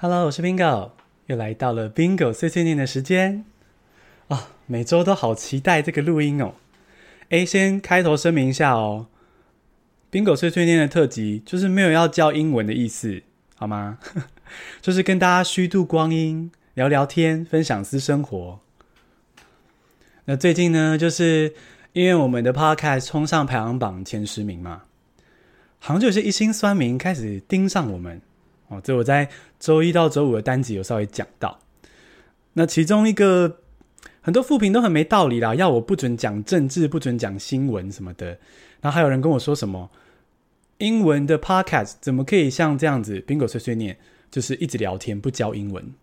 Hello，我是 Bingo，又来到了 Bingo 碎碎念的时间啊、哦！每周都好期待这个录音哦。诶，先开头声明一下哦，Bingo 碎碎念的特辑就是没有要教英文的意思，好吗？就是跟大家虚度光阴，聊聊天，分享私生活。那最近呢，就是因为我们的 Podcast 冲上排行榜前十名嘛，好像就有些一心酸民开始盯上我们。哦，这我在周一到周五的单集有稍微讲到。那其中一个很多负评都很没道理啦，要我不准讲政治，不准讲新闻什么的。然后还有人跟我说什么英文的 podcast 怎么可以像这样子，Bingo 碎碎念，就是一直聊天不教英文。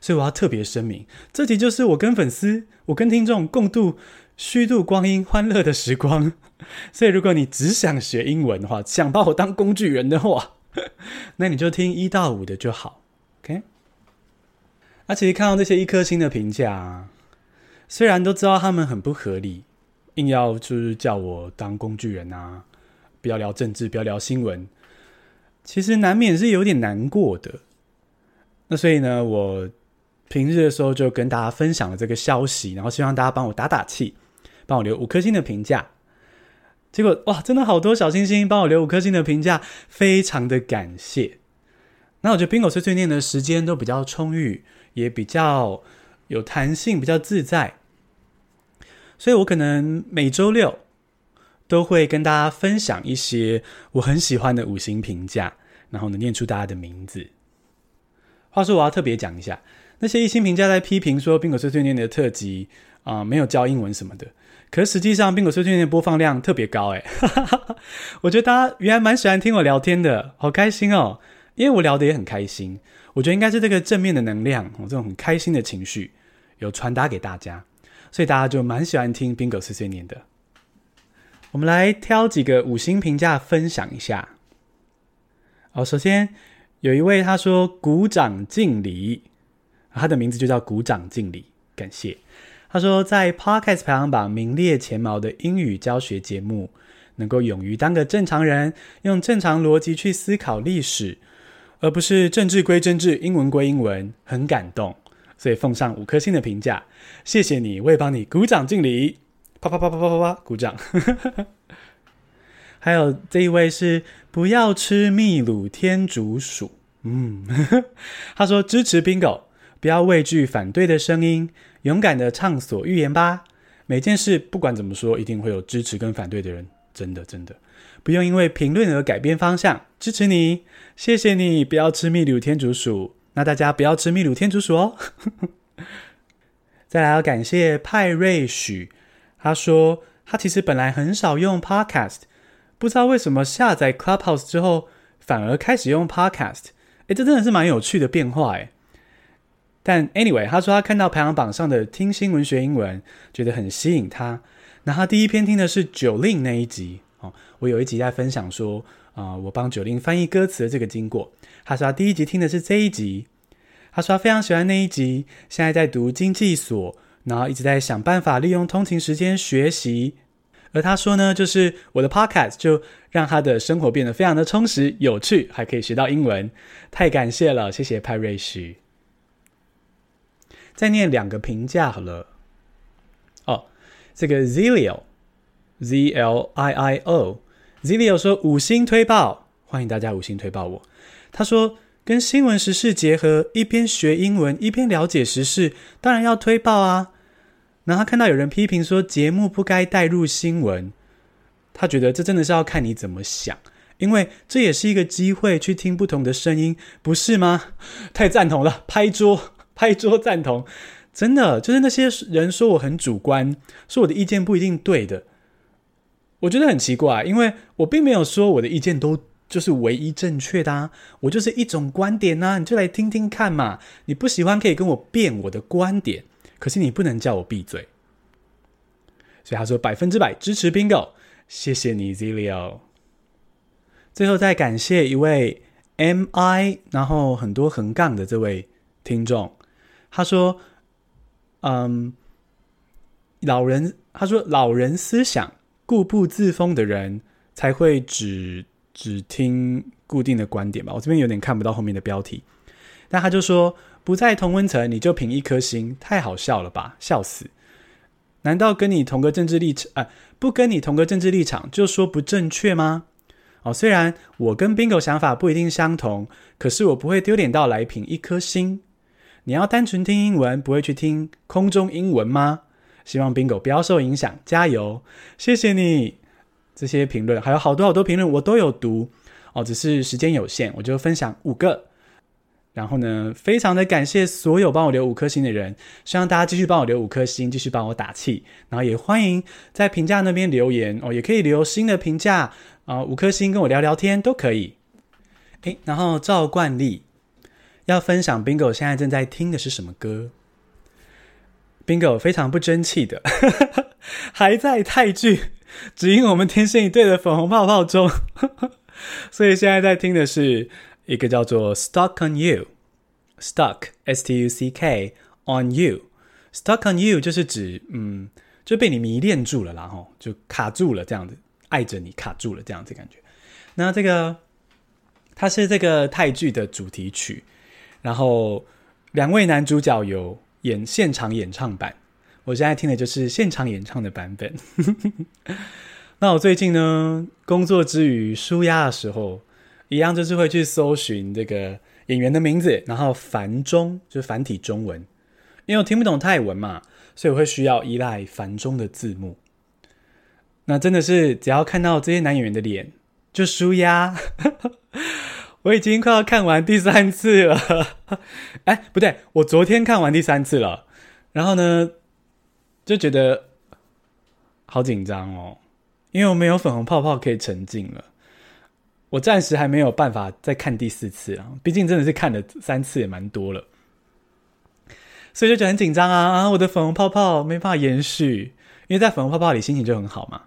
所以我要特别声明，这集就是我跟粉丝、我跟听众共度虚度光阴、欢乐的时光。所以如果你只想学英文的话，想把我当工具人的话，那你就听一到五的就好，OK？那、啊、其实看到这些一颗星的评价、啊，虽然都知道他们很不合理，硬要就是叫我当工具人啊，不要聊政治，不要聊新闻，其实难免是有点难过的。那所以呢，我平日的时候就跟大家分享了这个消息，然后希望大家帮我打打气，帮我留五颗星的评价。结果哇，真的好多小星星帮我留五颗星的评价，非常的感谢。那我觉得 Bingo 碎碎念的时间都比较充裕，也比较有弹性，比较自在。所以我可能每周六都会跟大家分享一些我很喜欢的五星评价，然后呢念出大家的名字。话说我要特别讲一下，那些一星评价在批评说 Bingo 碎碎念的特辑啊、没有教英文什么的。可实际上冰果碎碎念播放量特别高诶，我觉得大家原来蛮喜欢听我聊天的，好开心哦！因为我聊得也很开心，我觉得应该是这个正面的能量，我这种很开心的情绪有传达给大家，所以大家就蛮喜欢听冰果碎碎念的。我们来挑几个五星评价分享一下。好，首先有一位他说鼓掌敬礼，他的名字就叫鼓掌敬礼，感谢。他说，在 Podcast 排行榜名列前茅的英语教学节目，能够勇于当个正常人，用正常逻辑去思考历史，而不是政治归政治，英文归英文，很感动，所以奉上五颗星的评价。谢谢你，我也帮你鼓掌敬礼，啪啪啪啪啪啪啪，鼓掌。还有这一位是不要吃秘鲁天竺鼠，嗯，他说支持 Bingo，不要畏惧反对的声音。勇敢的畅所欲言吧！每件事不管怎么说，一定会有支持跟反对的人。真的，真的，不用因为评论而改变方向。支持你，谢谢你！不要吃秘鲁天竺鼠，那大家不要吃秘鲁天竺鼠哦。再来要感谢派瑞许，他说他其实本来很少用 Podcast，不知道为什么下载 Clubhouse 之后反而开始用 Podcast。诶，这真的是蛮有趣的变化诶。但 anyway，他说他看到排行榜上的听新闻学英文，觉得很吸引他。那他第一篇听的是酒令那一集哦。我有一集在分享说，啊、我帮酒令翻译歌词的这个经过。他说他第一集听的是这一集。他说他非常喜欢那一集，现在在读经济所，然后一直在想办法利用通勤时间学习。而他说呢，就是我的 podcast 就让他的生活变得非常的充实、有趣，还可以学到英文。太感谢了，谢谢派瑞许。再念两个评价好了。哦，这个 Zilio，Z L I I O，Zilio 说五星推爆，欢迎大家五星推爆我。他说跟新闻时事结合，一边学英文一边了解时事，当然要推爆啊。然后他看到有人批评说节目不该带入新闻，他觉得这真的是要看你怎么想，因为这也是一个机会去听不同的声音，不是吗？太赞同了，拍桌。拍桌赞同，真的就是那些人说我很主观，说我的意见不一定对的，我觉得很奇怪，因为我并没有说我的意见都就是唯一正确的啊，我就是一种观点呐，你就来听听看嘛，你不喜欢可以跟我辩我的观点，可是你不能叫我闭嘴。所以他说百分之百支持 Bingo，谢谢你 Zilio。最后再感谢一位 MI，然后很多横杠的这位听众。他说：“嗯，老人，他说老人思想固步自封的人才会只只听固定的观点吧。我这边有点看不到后面的标题。但他就说不在同温层你就评一颗星，太好笑了吧，笑死！难道跟你同个政治立场啊、不跟你同个政治立场就说不正确吗？哦，虽然我跟 Bingo 想法不一定相同，可是我不会丢脸到来评一颗星。你要单纯听英文，不会去听空中英文吗？希望 Bingo 不要受影响，加油！谢谢你这些评论，还有好多好多评论我都有读哦，只是时间有限，我就分享五个。然后呢，非常的感谢所有帮我留五颗星的人，希望大家继续帮我留五颗星，继续帮我打气。然后也欢迎在评价那边留言哦，也可以留新的评价啊、五颗星跟我聊聊天都可以。诶，然后照惯例要分享 Bingo 现在正在听的是什么歌？Bingo 非常不争气的，还在泰剧《只因我们天生一对》的粉红泡泡中，所以现在在听的是。一个叫做 Stuck on You，Stuck S T U C K on You，Stuck on You 就是指嗯，就被你迷恋住了啦，吼，就卡住了这样子，爱着你卡住了这样子感觉。那这个它是这个泰剧的主题曲，然后两位男主角有演现场演唱版，我现在听的就是现场演唱的版本。那我最近呢，工作之余舒压的时候。一样就是会去搜寻这个演员的名字，然后繁中就是繁体中文，因为我听不懂泰文嘛，所以我会需要依赖繁中的字幕。那真的是只要看到这些男演员的脸就舒压。我已经快要看完第三次了，哎，不对，我昨天看完第三次了，然后呢就觉得好紧张哦，因为我没有粉红泡泡可以沉浸了。我暂时还没有办法再看第四次啊，毕竟真的是看了三次也蛮多了，所以就觉得很紧张啊啊！我的粉红泡泡没办法延续，因为在粉红泡泡里心情就很好嘛。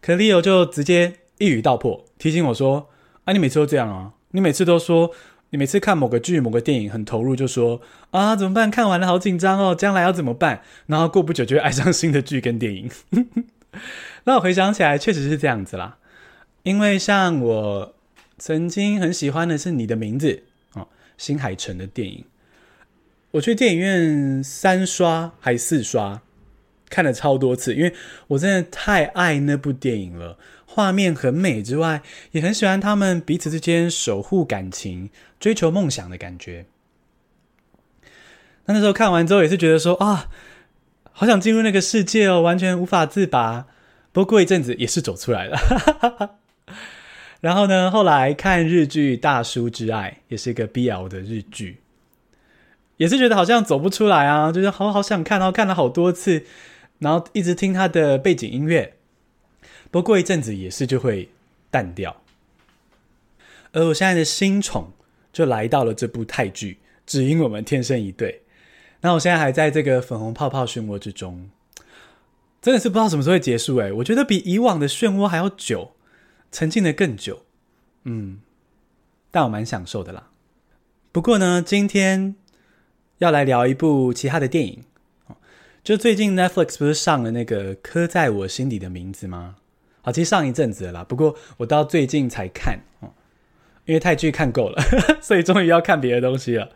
可 Leo 就直接一语道破，提醒我说：“啊，你每次都这样啊！你每次都说，你每次看某个剧、某个电影很投入，就说啊怎么办？看完了好紧张哦，将来要怎么办？然后过不久就会爱上新的剧跟电影。”那我回想起来，确实是这样子啦。因为像我曾经很喜欢的是你的名字哦，新海诚的电影，我去电影院三刷还四刷，看了超多次，因为我真的太爱那部电影了，画面很美之外，也很喜欢他们彼此之间守护感情、追求梦想的感觉。那那时候看完之后也是觉得说啊，好想进入那个世界哦，完全无法自拔。不过过一阵子也是走出来了。然后呢，后来看日剧《大叔之爱》，也是一个 BL 的日剧，也是觉得好像走不出来啊，就是好好想看，然后看了好多次，然后一直听他的背景音乐。不过一阵子也是就会淡掉。而我现在的新宠就来到了这部泰剧，只因我们天生一对。那我现在还在这个粉红泡泡漩涡之中，真的是不知道什么时候会结束诶，我觉得比以往的漩涡还要久。沉浸的更久，嗯，但我蛮享受的啦。不过呢，今天要来聊一部其他的电影，就最近 Netflix 不是上了那个《刻在我心底的名字》吗？好，其实上一阵子了啦，不过我到最近才看哦，因为泰剧看够了，所以终于要看别的东西了。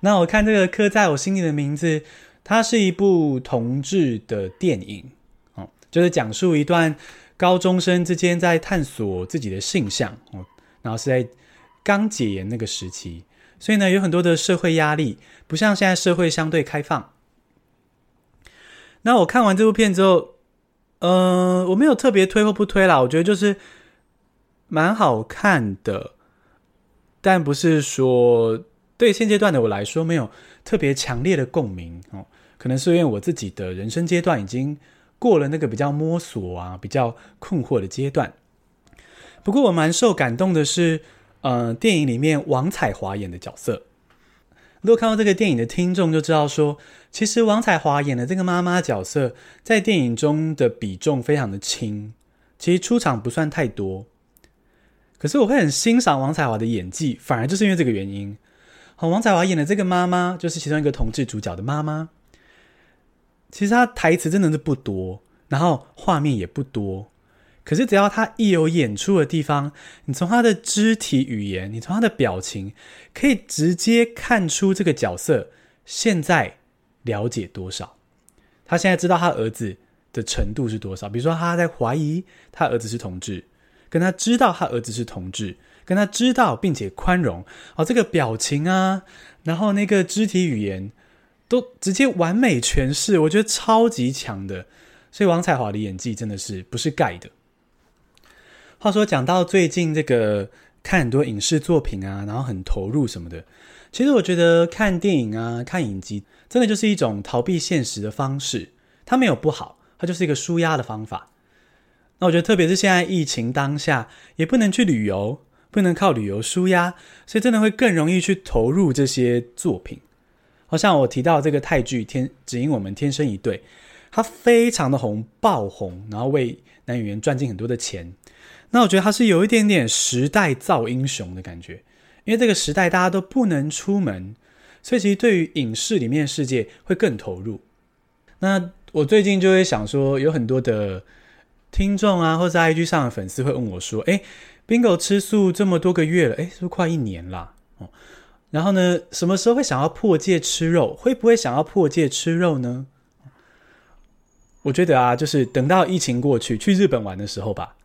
那我看这个《刻在我心里的名字》，它是一部同志的电影哦，就是讲述一段。高中生之间在探索自己的性向哦，然后是在刚解严那个时期，所以呢有很多的社会压力，不像现在社会相对开放。那我看完这部片之后，呃，我没有特别推或不推啦，我觉得就是蛮好看的，但不是说对现阶段的我来说没有特别强烈的共鸣哦，可能是因为我自己的人生阶段已经。过了那个比较摸索啊、比较困惑的阶段。不过我蛮受感动的是，呃，电影里面王彩华演的角色。如果看到这个电影的听众就知道说，其实王彩华演的这个妈妈角色在电影中的比重非常的轻，其实出场不算太多。可是我会很欣赏王彩华的演技，反而就是因为这个原因。好，王彩华演的这个妈妈就是其中一个同志主角的妈妈。其实他台词真的是不多，然后画面也不多，可是只要他一有演出的地方，你从他的肢体语言，你从他的表情，可以直接看出这个角色现在了解多少。他现在知道他儿子的程度是多少？比如说他在怀疑他儿子是同志，跟他知道他儿子是同志，跟他知道并且宽容，哦，这个表情啊，然后那个肢体语言都直接完美诠释，我觉得超级强的。所以王彩华的演技真的是不是盖的。话说讲到最近这个看很多影视作品啊，然后很投入什么的，其实我觉得看电影啊、看影集，真的就是一种逃避现实的方式。它没有不好，它就是一个舒压的方法。那我觉得特别是现在疫情当下，也不能去旅游，不能靠旅游舒压，所以真的会更容易去投入这些作品。好像我提到这个泰剧《天只因我们天生一对》。它非常的红，爆红，然后为男演员赚进很多的钱。那我觉得他是有一点点时代造英雄的感觉，因为这个时代大家都不能出门，所以其实对于影视里面的世界会更投入。那我最近就会想说，有很多的听众啊，或者 IG 上的粉丝会问我说：“诶，Bingo 吃素这么多个月了，诶，是不是快一年了？哦，然后呢，什么时候会想要破戒吃肉？会不会想要破戒吃肉呢？”我觉得啊，就是等到疫情过去，去日本玩的时候吧。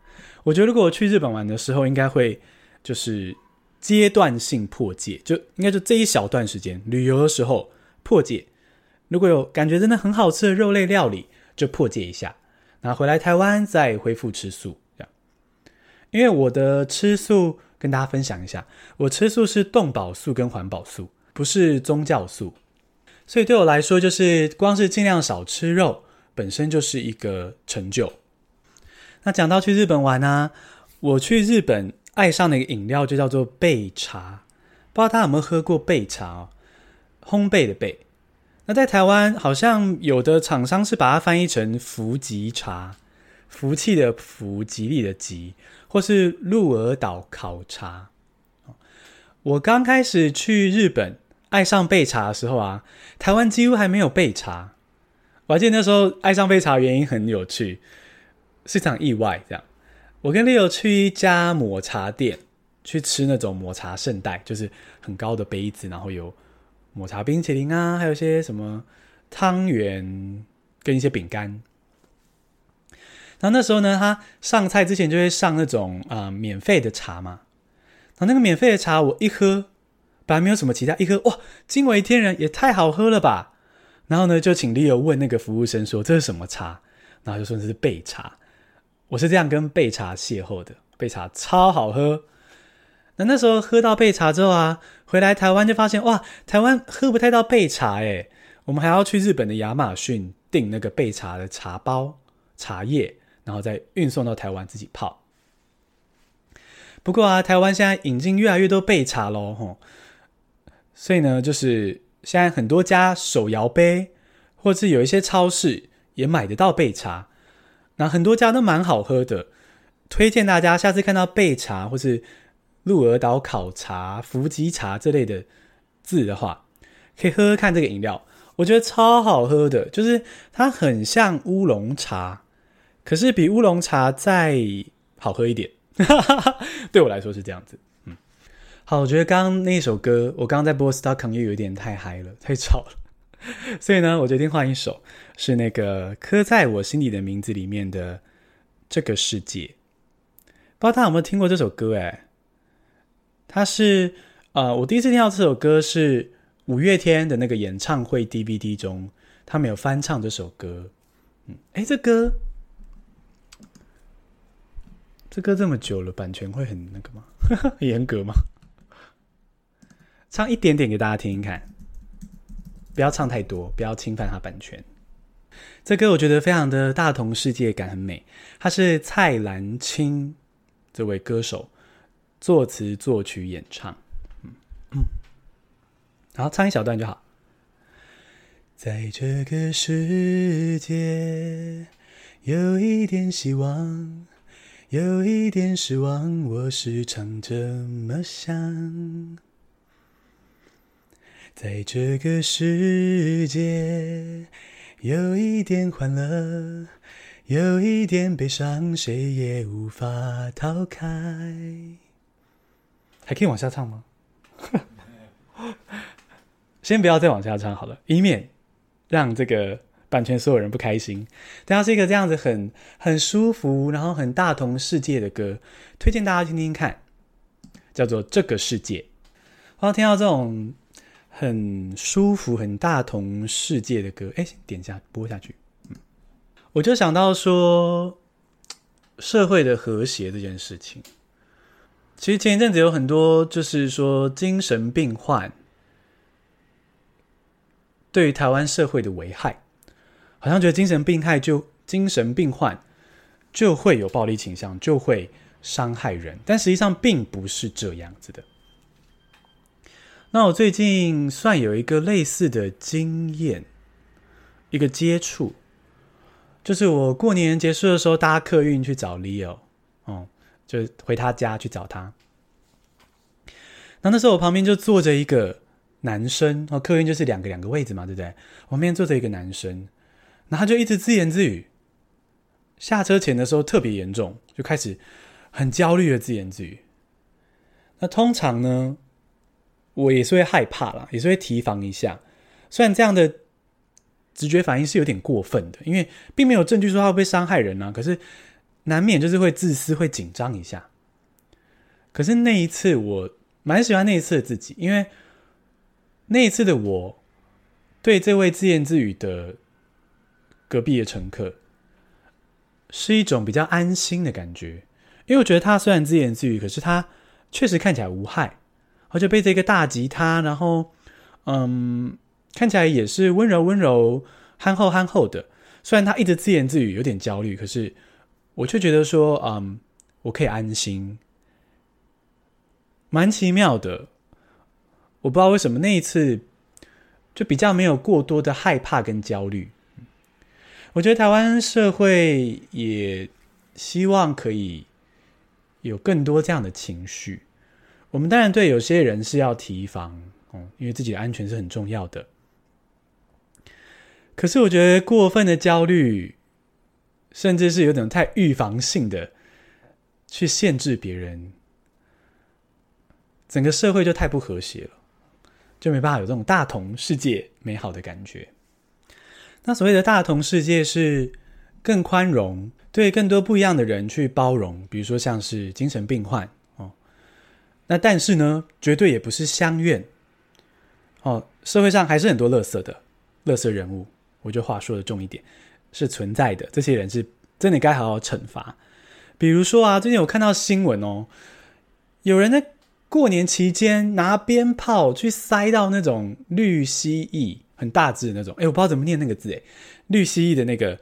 我觉得如果我去日本玩的时候，应该会就是阶段性破戒，就应该就这一小段时间旅游的时候破戒。如果有感觉真的很好吃的肉类料理，就破戒一下，然后回来台湾再恢复吃素。这样，因为我的吃素跟大家分享一下，我吃素是动保素跟环保素，不是宗教素，所以对我来说，就是光是尽量少吃肉。本身就是一个成就。那讲到去日本玩啊，我去日本爱上的一个饮料就叫做焙茶，不知道大家有没有喝过焙茶哦？烘焙的焙。那在台湾好像有的厂商是把它翻译成福吉茶，福气的福，吉利的吉，或是鹿儿岛烤茶。我刚开始去日本爱上焙茶的时候啊，台湾几乎还没有焙茶。我还记得那时候爱上焙茶原因很有趣，是一场意外。这样，我跟 Leo 去一家抹茶店去吃那种抹茶圣代，就是很高的杯子，然后有抹茶冰淇淋啊，还有一些什么汤圆跟一些饼干。然后那时候呢，他上菜之前就会上那种啊、免费的茶嘛。然后那个免费的茶我一喝，本来没有什么其他，一喝哇，惊为天人，也太好喝了吧！然后呢，就请 Leo 问那个服务生说：“这是什么茶？”然后就说：“这是焙茶。”我是这样跟焙茶邂逅的，焙茶超好喝。那那时候喝到焙茶之后啊，回来台湾就发现哇，台湾喝不太到焙茶诶。我们还要去日本的亚马逊订那个焙茶的茶包、茶叶，然后再运送到台湾自己泡。不过啊，台湾现在引进越来越多焙茶喽，吼。所以呢，就是。现在很多家手摇杯，或是有一些超市也买得到焙茶，那很多家都蛮好喝的。推荐大家下次看到焙茶或是鹿儿岛烤茶、福吉茶这类的字的话，可以喝喝看这个饮料，我觉得超好喝的。就是它很像乌龙茶，可是比乌龙茶再好喝一点。对我来说是这样子。嗯好，我觉得刚刚那首歌，我刚刚在播《Stuck on You》又有点太嗨了，太吵了，所以呢，我决定换一首，是那个刻在我心底的名字里面的《这个世界》。不知道大家有没有听过这首歌？哎，它是呃，我第一次听到这首歌是五月天的那个演唱会 DVD 中，他们有翻唱这首歌。嗯，诶，这歌，这歌这么久了，版权会很那个吗？严格吗？唱一点点给大家听听看，不要唱太多，不要侵犯他版权。这歌我觉得非常的大同世界感，很美。他是蔡澜清这位歌手作词作曲演唱，嗯嗯，好，唱一小段就好。在这个世界，有一点希望，有一点失望，我时常这么想。在这个世界，有一点欢乐，有一点悲伤，谁也无法逃开。还可以往下唱吗？先不要再往下唱好了，以免让这个版权所有人不开心。但它是一个这样子很很舒服，然后很大同世界的歌，推荐大家听听看，叫做《这个世界》。我要听到这种很舒服、很大同世界的歌，哎，点一下播下去，嗯，我就想到说社会的和谐这件事情。其实前一阵子有很多，就是说精神病患对于台湾社会的危害，好像觉得精神病害就精神病患就会有暴力倾向，就会伤害人，但实际上并不是这样子的。那我最近算有一个类似的经验，一个接触，就是我过年结束的时候搭客运去找 Leo，哦。就回他家去找他，那那时候我旁边就坐着一个男生，哦，客运就是两个两个位置嘛，对不对？我旁边坐着一个男生，然后他就一直自言自语。下车前的时候特别严重，就开始很焦虑的自言自语。那通常呢，我也是会害怕啦，也是会提防一下。虽然这样的直觉反应是有点过分的，因为并没有证据说他会不会伤害人啊，可是。难免就是会自私，会紧张一下。可是那一次，我蛮喜欢那一次的自己，因为那一次的我，对这位自言自语的隔壁的乘客，是一种比较安心的感觉。因为我觉得他虽然自言自语，可是他确实看起来无害，而且背着一个大吉他，然后嗯，看起来也是温柔温柔、憨厚憨厚的。虽然他一直自言自语，有点焦虑，可是。我却觉得说，嗯，我可以安心，蛮奇妙的。我不知道为什么那一次就比较没有过多的害怕跟焦虑。我觉得台湾社会也希望可以有更多这样的情绪。我们当然对有些人是要提防，嗯，因为自己的安全是很重要的。可是我觉得过分的焦虑。甚至是有点太预防性的去限制别人，整个社会就太不和谐了，就没办法有这种大同世界美好的感觉。那所谓的大同世界是更宽容，对更多不一样的人去包容，比如说像是精神病患。那但是呢，绝对也不是乡愿哦。社会上还是很多垃圾的垃圾人物，我就话说的重一点。是存在的，这些人是真的该好好惩罚。比如说啊，最近我看到新闻哦，有人在过年期间拿鞭炮去塞到那种绿蜥蜴，很大只的那种，哎，我不知道怎么念那个字，哎，绿蜥蜴的那个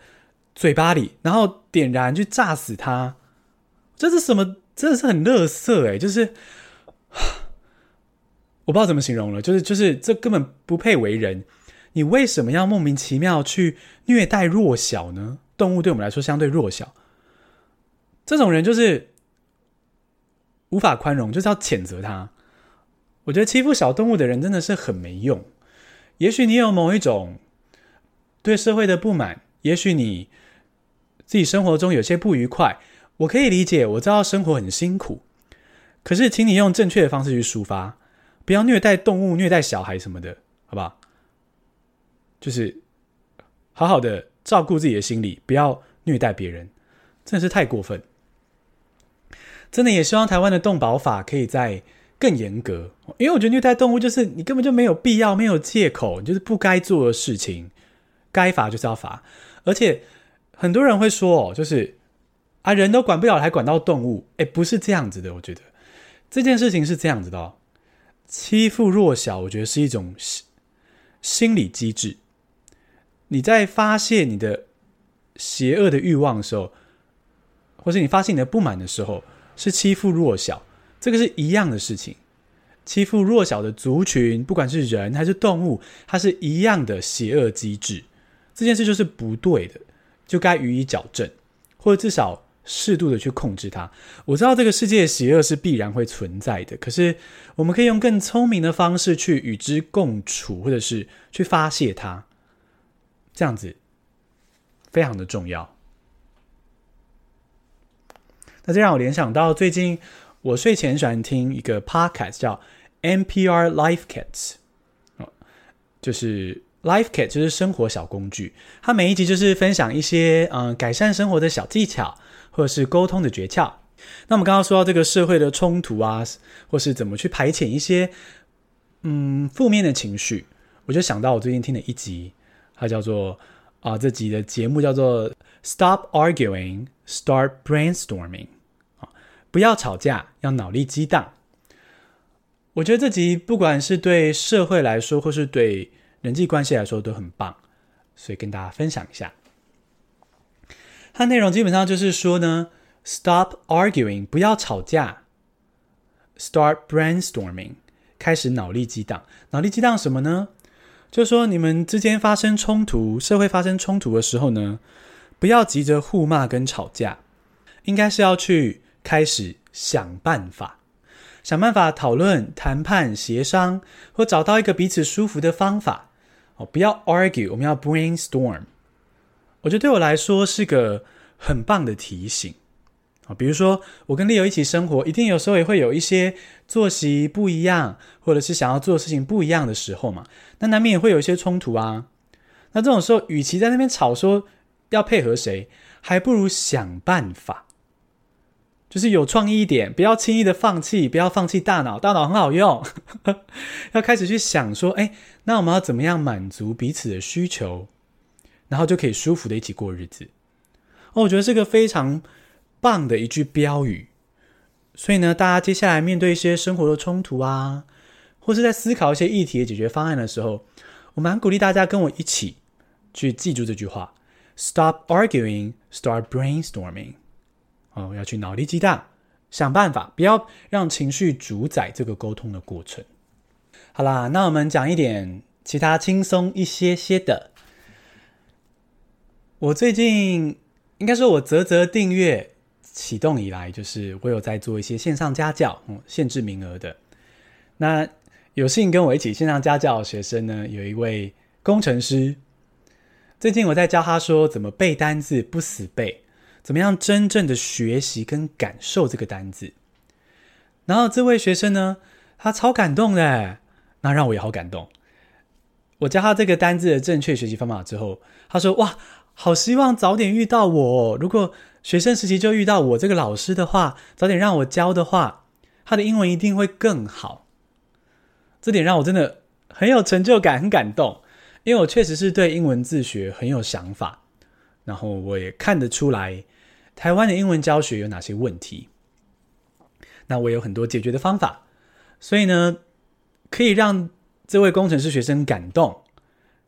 嘴巴里，然后点燃去炸死它。这是什么？真的是很垃圾，哎，就是 我不知道怎么形容了，就是就是这根本不配为人。你为什么要莫名其妙去虐待弱小呢？动物对我们来说相对弱小，这种人就是无法宽容，就是要谴责他。我觉得欺负小动物的人真的是很没用。也许你有某一种对社会的不满，也许你自己生活中有些不愉快，我可以理解，我知道生活很辛苦，可是请你用正确的方式去抒发，不要虐待动物、虐待小孩什么的，好不好？就是好好的照顾自己的心理，不要虐待别人，真的是太过分。真的也希望台湾的动保法可以再更严格，因为我觉得虐待动物就是你根本就没有必要，没有借口，就是不该做的事情，该罚就是要罚。而且很多人会说哦，就是啊，人都管不了，还管到动物？诶，不是这样子的。我觉得这件事情是这样子的哦，欺负弱小，我觉得是一种心理机制。你在发泄你的邪恶的欲望的时候，或是你发泄你的不满的时候，是欺负弱小，这个是一样的事情。欺负弱小的族群，不管是人还是动物，它是一样的邪恶机制。这件事就是不对的，就该予以矫正，或者至少适度的去控制它。我知道这个世界邪恶是必然会存在的，可是我们可以用更聪明的方式去与之共处，或者是去发泄它。这样子非常的重要。那这让我联想到最近我睡前喜欢听一个 podcast 叫 NPR Life Kit，哦，就是 Life Kit 就是生活小工具，它每一集就是分享一些嗯改善生活的小技巧，或者是沟通的诀窍。那我们刚刚说到这个社会的冲突啊，或是怎么去排遣一些嗯负面的情绪，我就想到我最近听的一集，它叫做啊这集的节目叫做 Stop Arguing, Start Brainstorming 啊，不要吵架，要脑力激荡。我觉得这集不管是对社会来说，或是对人际关系来说都很棒，所以跟大家分享一下。它内容基本上就是说呢。Stop arguing，不要吵架。Start brainstorming，开始脑力激荡。脑力激荡什么呢？就是说你们之间发生冲突，社会发生冲突的时候呢，不要急着互骂跟吵架，应该是要去开始想办法，想办法讨论、谈判、协商，或找到一个彼此舒服的方法。哦，不要 argue，我们要 brainstorm。我觉得对我来说是个很棒的提醒。啊，比如说我跟 Leo 一起生活，一定有时候也会有一些作息不一样，或者是想要做的事情不一样的时候嘛，那难免也会有一些冲突啊。那这种时候，与其在那边吵说要配合谁，还不如想办法，就是有创意一点，不要轻易的放弃，不要放弃大脑，大脑很好用，要开始去想说，哎，那我们要怎么样满足彼此的需求，然后就可以舒服的一起过日子。哦，我觉得这个非常。棒的一句标语，所以呢，大家接下来面对一些生活的冲突啊，或是在思考一些议题的解决方案的时候，我蛮鼓励大家跟我一起去记住这句话：Stop arguing, start brainstorming。哦，要去脑力激荡，想办法，不要让情绪主宰这个沟通的过程。好啦，那我们讲一点其他轻松一些些的。我最近应该说，我啧啧订阅。启动以来，就是我有在做一些线上家教，嗯，限制名额的。那有幸跟我一起线上家教的学生呢，有一位工程师。最近我在教他说怎么背单字不死背，怎么样真正的学习跟感受这个单字。然后这位学生呢，他超感动的，那让我也好感动。我教他这个单字的正确学习方法之后，他说：“哇，好希望早点遇到我。如果。”学生时期就遇到我这个老师的话，早点让我教的话，他的英文一定会更好。这点让我真的很有成就感，很感动，因为我确实是对英文自学很有想法，然后我也看得出来台湾的英文教学有哪些问题，那我有很多解决的方法，所以呢，可以让这位工程师学生感动，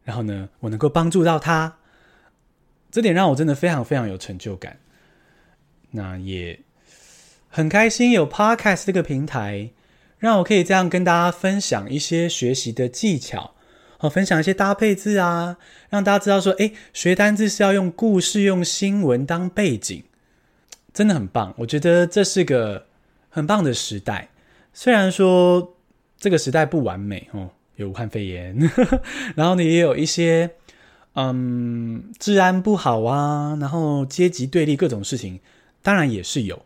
然后呢，我能够帮助到他，这点让我真的非常非常有成就感。那也很开心有 Podcast 这个平台，让我可以这样跟大家分享一些学习的技巧，哦，分享一些搭配字啊，让大家知道说，诶，学单字是要用故事、用新闻当背景，真的很棒。我觉得这是个很棒的时代，虽然说这个时代不完美哦，有武汉肺炎，然后呢也有一些嗯治安不好啊，然后阶级对立各种事情。当然也是有，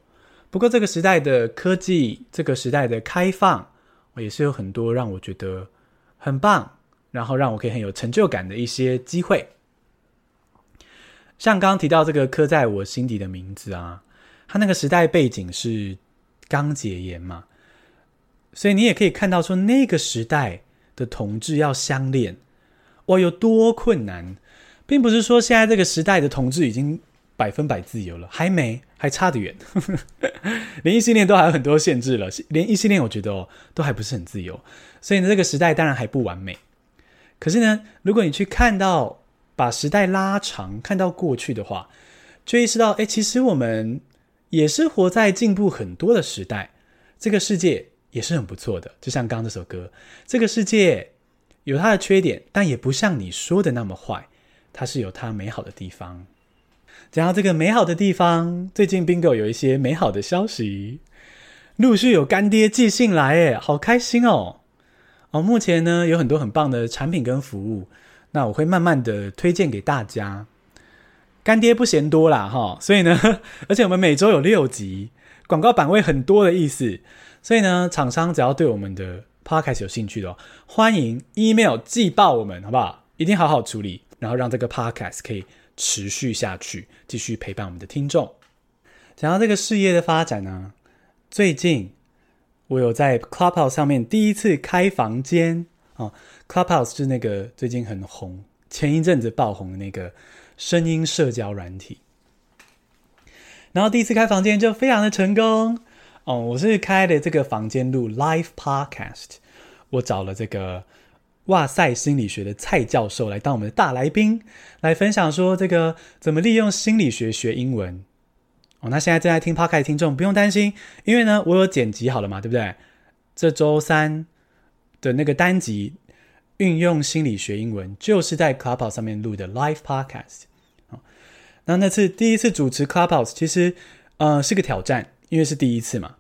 不过这个时代的科技，这个时代的开放，也是有很多让我觉得很棒，然后让我可以很有成就感的一些机会。像刚刚提到这个刻在我心底的名字啊，它那个时代背景是刚解严嘛，所以你也可以看到说那个时代的同志要相恋，哇，有多困难，并不是说现在这个时代的同志已经百分百自由了，还没。还差得远，连异性恋都还有很多限制了。连异性恋，我觉得哦，都还不是很自由。所以呢，这个时代当然还不完美。可是呢，如果你去看到，把时代拉长，看到过去的话，就意识到，哎，其实我们也是活在进步很多的时代。这个世界也是很不错的。就像刚刚这首歌，这个世界有它的缺点，但也不像你说的那么坏。它是有它美好的地方。讲到这个美好的地方，最近 Bingo 有一些美好的消息，陆续有干爹寄信来，哎，好开心哦！哦，目前呢有很多很棒的产品跟服务，那我会慢慢的推荐给大家。干爹不嫌多啦，哈，所以呢，而且我们每周有六集，广告版位很多的意思。所以呢，厂商只要对我们的 podcast 有兴趣的哦，欢迎 email 寄报我们，好不好？一定好好处理，然后让这个 podcast 可以持续下去，继续陪伴我们的听众。讲到这个事业的发展呢，最近我有在 Clubhouse 上面第一次开房间啊。Clubhouse 是那个最近很红，前一阵子爆红的那个声音社交软体。然后第一次开房间就非常的成功哦。我是开的这个房间录 Live Podcast，我找了这个哇塞心理学的蔡教授来当我们的大来宾，来分享说这个怎么利用心理学学英文。哦，那现在正在听 Podcast 的听众不用担心，因为呢我有剪辑好了嘛，对不对？这周三的那个单集。运用心理学英文，就是在 Clubhouse 上面录的 Live Podcast。那那次第一次主持 Clubhouse，其实呃是个挑战，因为是第一次嘛。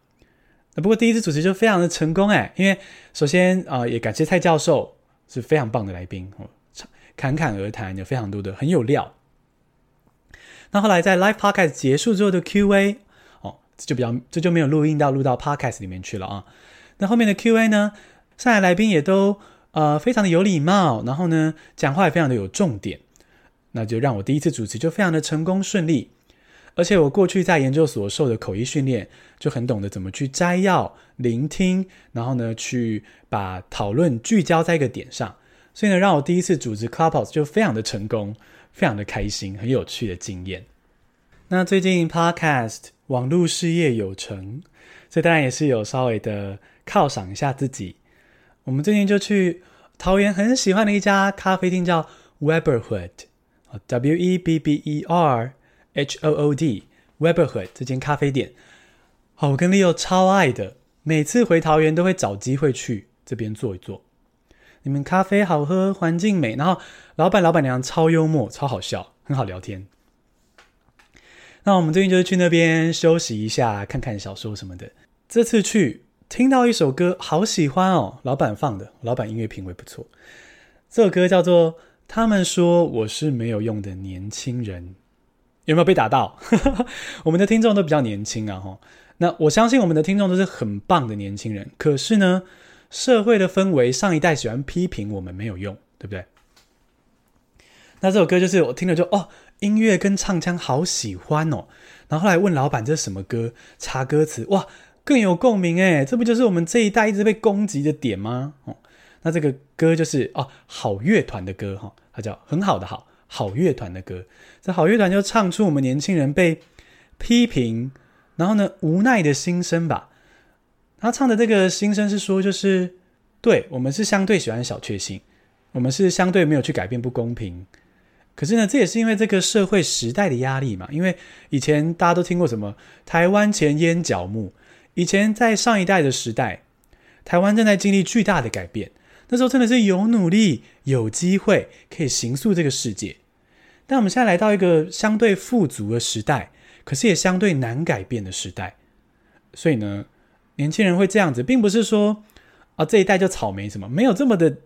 那不过第一次主持就非常的成功哎，因为首先啊、也感谢蔡教授是非常棒的来宾哦，侃侃而谈，有非常多的很有料。那后来在 Live Podcast 结束之后的 Q&A 哦，这就比较这就没有录音到录到 Podcast 里面去了啊。那后面的 Q&A 呢，上来来宾也都。呃，非常的有礼貌，然后呢，讲话也非常的有重点，那就让我第一次主持就非常的成功顺利。而且我过去在研究所受的口译训练，就很懂得怎么去摘要、聆听，然后呢，去把讨论聚焦在一个点上。所以呢，让我第一次组织 Clubhouse 就非常的成功，非常的开心，很有趣的经验。那最近 Podcast 网络事业有成，这当然也是有稍微的犒赏一下自己。我们最近就去桃园很喜欢的一家咖啡厅，叫 Webberhood，W E B B E R H O O D，Webberhood 这间咖啡店，好，我跟 Leo 超爱的，每次回桃园都会找机会去这边坐一坐。你们咖啡好喝，环境美，然后老板老板娘超幽默，超好笑，很好聊天。那我们最近就是去那边休息一下，看看小说什么的。这次去。听到一首歌，好喜欢哦！老板放的，老板音乐品味不错。这首歌叫做《他们说我是没有用的年轻人》，有没有被打到？我们的听众都比较年轻啊，哈。那我相信我们的听众都是很棒的年轻人。可是呢，社会的氛围，上一代喜欢批评我们没有用，对不对？那这首歌就是我听了就哦，音乐跟唱腔好喜欢哦。然后后来问老板这是什么歌，查歌词，哇！更有共鸣诶，这不就是我们这一代一直被攻击的点吗？哦，那这个歌就是哦，好乐团的歌哈，它叫很好的好，好乐团的歌。这好乐团就唱出我们年轻人被批评，然后呢无奈的心声吧。他唱的这个心声是说，就是对我们是相对喜欢小确幸，我们是相对没有去改变不公平。可是呢，这也是因为这个社会时代的压力嘛。因为以前大家都听过什么台湾前烟脚木。以前在上一代的时代，台湾正在经历巨大的改变。那时候真的是有努力、有机会可以行塑这个世界。但我们现在来到一个相对富足的时代，可是也相对难改变的时代。所以呢，年轻人会这样子，并不是说啊这一代就草莓什么，没有这么的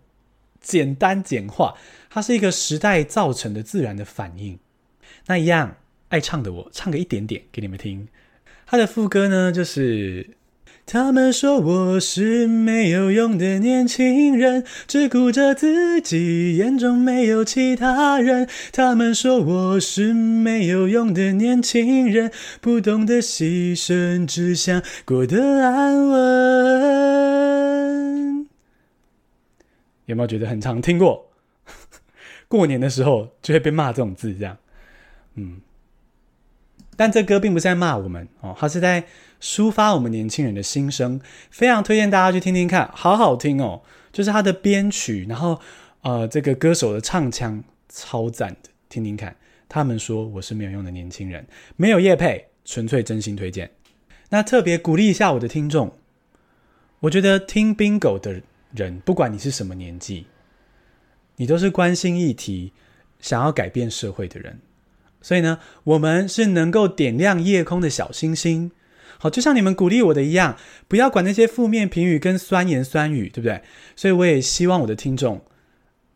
简单简化。它是一个时代造成的自然的反应。那一样爱唱的我，唱个一点点给你们听。他的副歌呢，就是他们说我是没有用的年轻人，只顾着自己，眼中没有其他人。他们说我是没有用的年轻人，不懂得牺牲，只想过得安稳。有没有觉得很常听过？过年的时候就会被骂这种字，这样，嗯。但这歌并不是在骂我们哦，它是在抒发我们年轻人的心声，非常推荐大家去听听看，好好听哦。就是它的编曲，然后呃，这个歌手的唱腔超赞的，听听看。他们说我是没有用的年轻人，没有叶配，纯粹真心推荐。那特别鼓励一下我的听众，我觉得听 Bingo 的人，不管你是什么年纪，你都是关心议题、想要改变社会的人。所以呢，我们是能够点亮夜空的小星星。好，就像你们鼓励我的一样，不要管那些负面评语跟酸言酸语，对不对？所以我也希望我的听众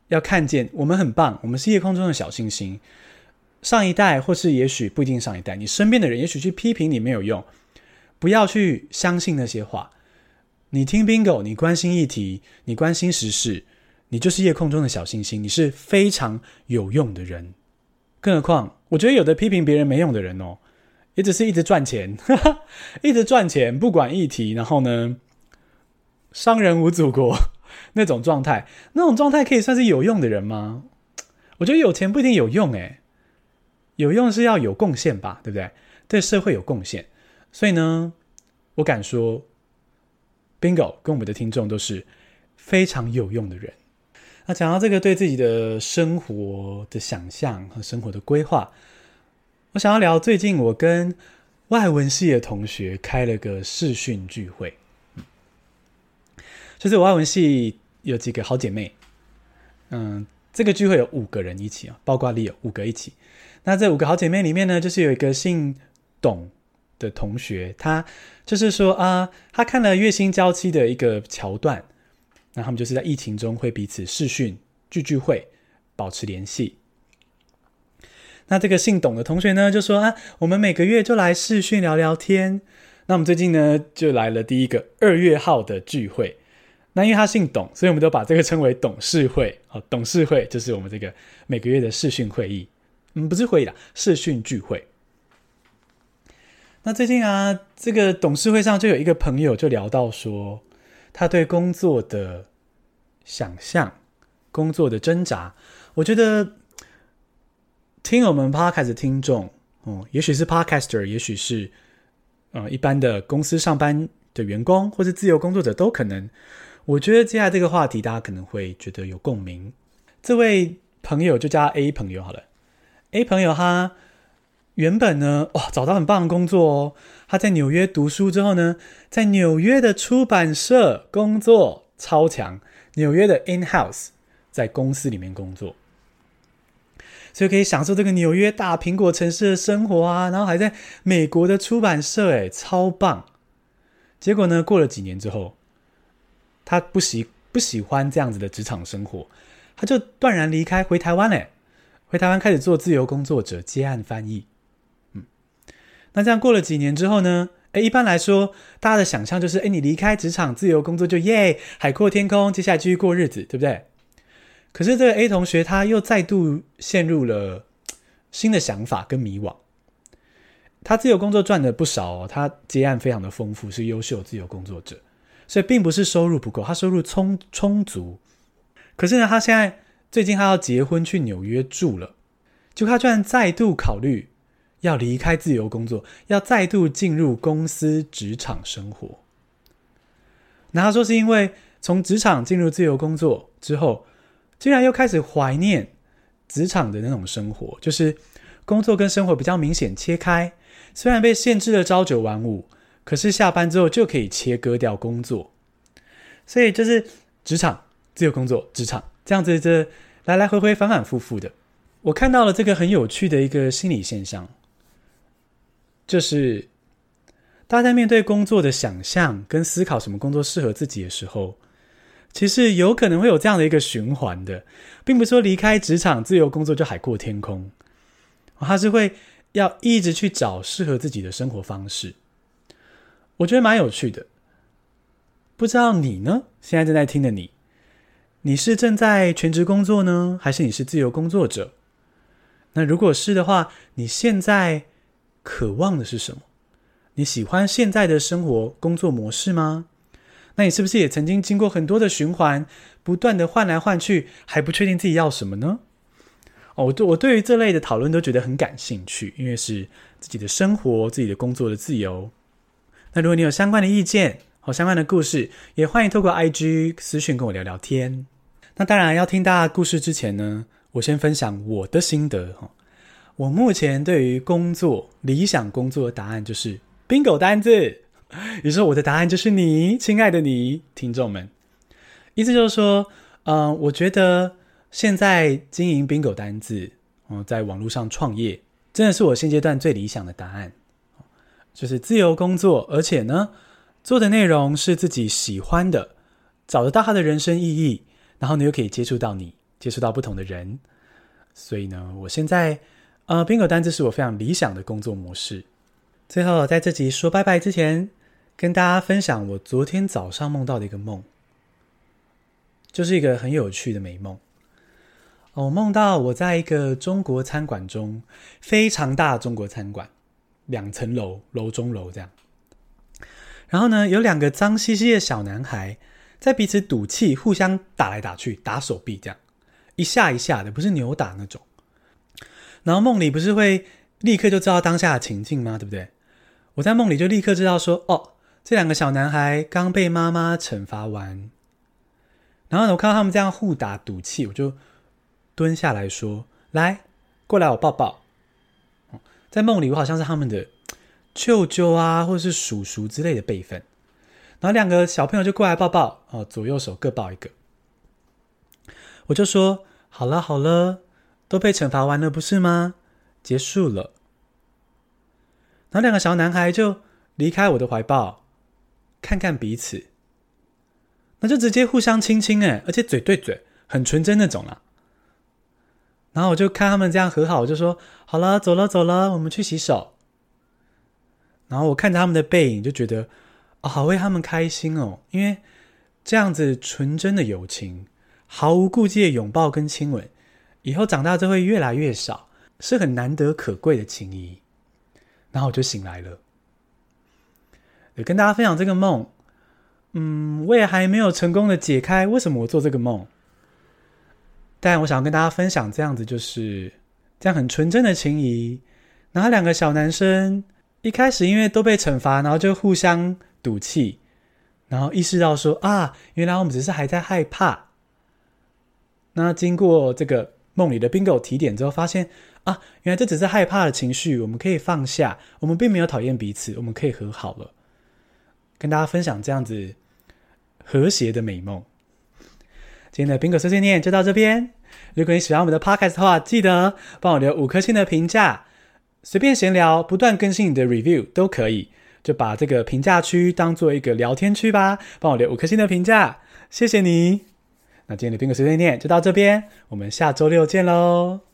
要看见我们很棒，我们是夜空中的小星星。上一代，或是也许不一定上一代，你身边的人也许去批评你没有用，不要去相信那些话。你听 Bingo，你关心议题，你关心时事，你就是夜空中的小星星，你是非常有用的人。更何况，我觉得有的批评别人没用的人哦，也只是一直赚钱，哈哈，一直赚钱，不管议题，然后呢，商人无祖国 那种状态，那种状态可以算是有用的人吗？我觉得有钱不一定有用，诶，有用是要有贡献吧，对不对？对社会有贡献。所以呢，我敢说，Bingo 跟我们的听众都是非常有用的人。那讲到这个对自己的生活的想象和生活的规划，我想要聊最近我跟外文系的同学开了个视讯聚会。就是我外文系有几个好姐妹，嗯，这个聚会有五个人一起啊，包括 Leo 五个一起。那这五个好姐妹里面呢，就是有一个姓董。的同学，他就是说啊，他看了《月薪娇妻》的一个桥段，那他们就是在疫情中会彼此视讯聚聚会，保持联系。那这个姓董的同学呢，就说啊，我们每个月就来视讯聊聊天。那我们最近呢，就来了第一个二月号的聚会。那因为他姓董，所以我们都把这个称为董事会。好，董事会就是我们这个每个月的视讯会议，嗯，不是会议啦，视讯聚会。那最近啊，这个董事会上就有一个朋友就聊到说，他对工作的想象、工作的挣扎。我觉得听我们 podcast 的听众，哦，也许是 podcaster，也许是呃一般的公司上班的员工，或是自由工作者都可能。我觉得接下来这个话题，大家可能会觉得有共鸣。这位朋友就叫 A 朋友好了，A 朋友他。原本呢，哇，找到很棒的工作哦。他在纽约读书之后呢，在纽约的出版社工作，超强。纽约的 in house，在公司里面工作，所以可以享受这个纽约大苹果城市的生活啊。然后还在美国的出版社，诶，超棒。结果呢，过了几年之后，他不喜不喜欢这样子的职场生活，他就断然离开，回台湾嘞，回台湾开始做自由工作者，接案翻译。那这样过了几年之后呢？诶，一般来说，大家的想象就是，诶，你离开职场自由工作就耶，海阔天空，接下来继续过日子，对不对？可是这个 A 同学他又再度陷入了新的想法跟迷惘。他自由工作赚的不少哦，他接案非常的丰富，是优秀自由工作者，所以并不是收入不够，他收入充充足。可是呢，他现在最近他要结婚去纽约住了，就他居然再度考虑。要离开自由工作，要再度进入公司职场生活。那他说是因为从职场进入自由工作之后，竟然又开始怀念职场的那种生活，就是工作跟生活比较明显切开。虽然被限制了朝九晚五，可是下班之后就可以切割掉工作。所以就是职场、自由工作、职场这样子，这来来回回、反反复复的。我看到了这个很有趣的一个心理现象。就是，大家面对工作的想象跟思考，什么工作适合自己的时候，其实有可能会有这样的一个循环的，并不是说离开职场自由工作就海阔天空，他是会要一直去找适合自己的生活方式。我觉得蛮有趣的，不知道你呢？现在正在听的你，你是正在全职工作呢，还是你是自由工作者？那如果是的话，你现在。渴望的是什么？你喜欢现在的生活工作模式吗？那你是不是也曾经经过很多的循环，不断的换来换去，还不确定自己要什么呢？哦，我对我对于这类的讨论都觉得很感兴趣，因为是自己的生活、自己的工作的自由。那如果你有相关的意见或相关的故事，也欢迎透过 IG 私讯跟我聊聊天。那当然要听大家故事之前呢，我先分享我的心得哈。我目前对于工作理想工作的答案就是 bingo 单字，也就是我的答案就是你，亲爱的你，听众们。意思就是说，嗯、我觉得现在经营 bingo 单字，嗯、在网络上创业，真的是我现阶段最理想的答案，就是自由工作，而且呢，做的内容是自己喜欢的，找得到他的人生意义，然后你又可以接触到你，接触到不同的人，所以呢，我现在。呃，Bingo 单字是我非常理想的工作模式。最后，在这集说拜拜之前，跟大家分享我昨天早上梦到的一个梦，就是一个很有趣的美梦。我梦到我在一个中国餐馆中，非常大的中国餐馆，两层楼，楼中楼这样。然后呢，有两个脏兮兮的小男孩在彼此赌气，互相打来打去，打手臂这样，一下一下的，不是扭打那种。然后梦里不是会立刻就知道当下的情境吗？对不对？我在梦里就立刻知道说，哦，这两个小男孩刚被妈妈惩罚完。然后呢，我看到他们这样互打赌气，我就蹲下来说：“来，过来，我抱抱。”在梦里，我好像是他们的舅舅啊，或者是叔叔之类的辈分。然后两个小朋友就过来抱抱，哦，左右手各抱一个。我就说：“好了好了，都被惩罚完了，不是吗？结束了。”然后两个小男孩就离开我的怀抱，看看彼此，那就直接互相亲亲，哎，而且嘴对嘴，很纯真那种啦。然后我就看他们这样和好，我就说好了，走了走了，我们去洗手。然后我看着他们的背影，就觉得，好为他们开心哦，因为这样子纯真的友情，毫无顾忌的拥抱跟亲吻，以后长大就会越来越少，是很难得可贵的情谊。然后我就醒来了，跟大家分享这个梦。嗯，我也还没有成功的解开为什么我做这个梦，但我想要跟大家分享这样子，就是这样很纯真的情谊。然后两个小男生一开始因为都被惩罚，然后就互相赌气，然后意识到说啊，原来我们只是还在害怕。那经过这个梦里的 Bingo 提点之后，发现。啊，原来这只是害怕的情绪，我们可以放下，我们并没有讨厌彼此，我们可以和好了。跟大家分享这样子和谐的美梦。今天的 Bingo 碎碎念就到这边。如果你喜欢我们的 Podcast 的话，记得帮我留五颗星的评价。随便闲聊，不断更新你的 Review 都可以，就把这个评价区当做一个聊天区吧。帮我留五颗星的评价，谢谢你。那今天的 Bingo 碎碎念就到这边，我们下周六见喽。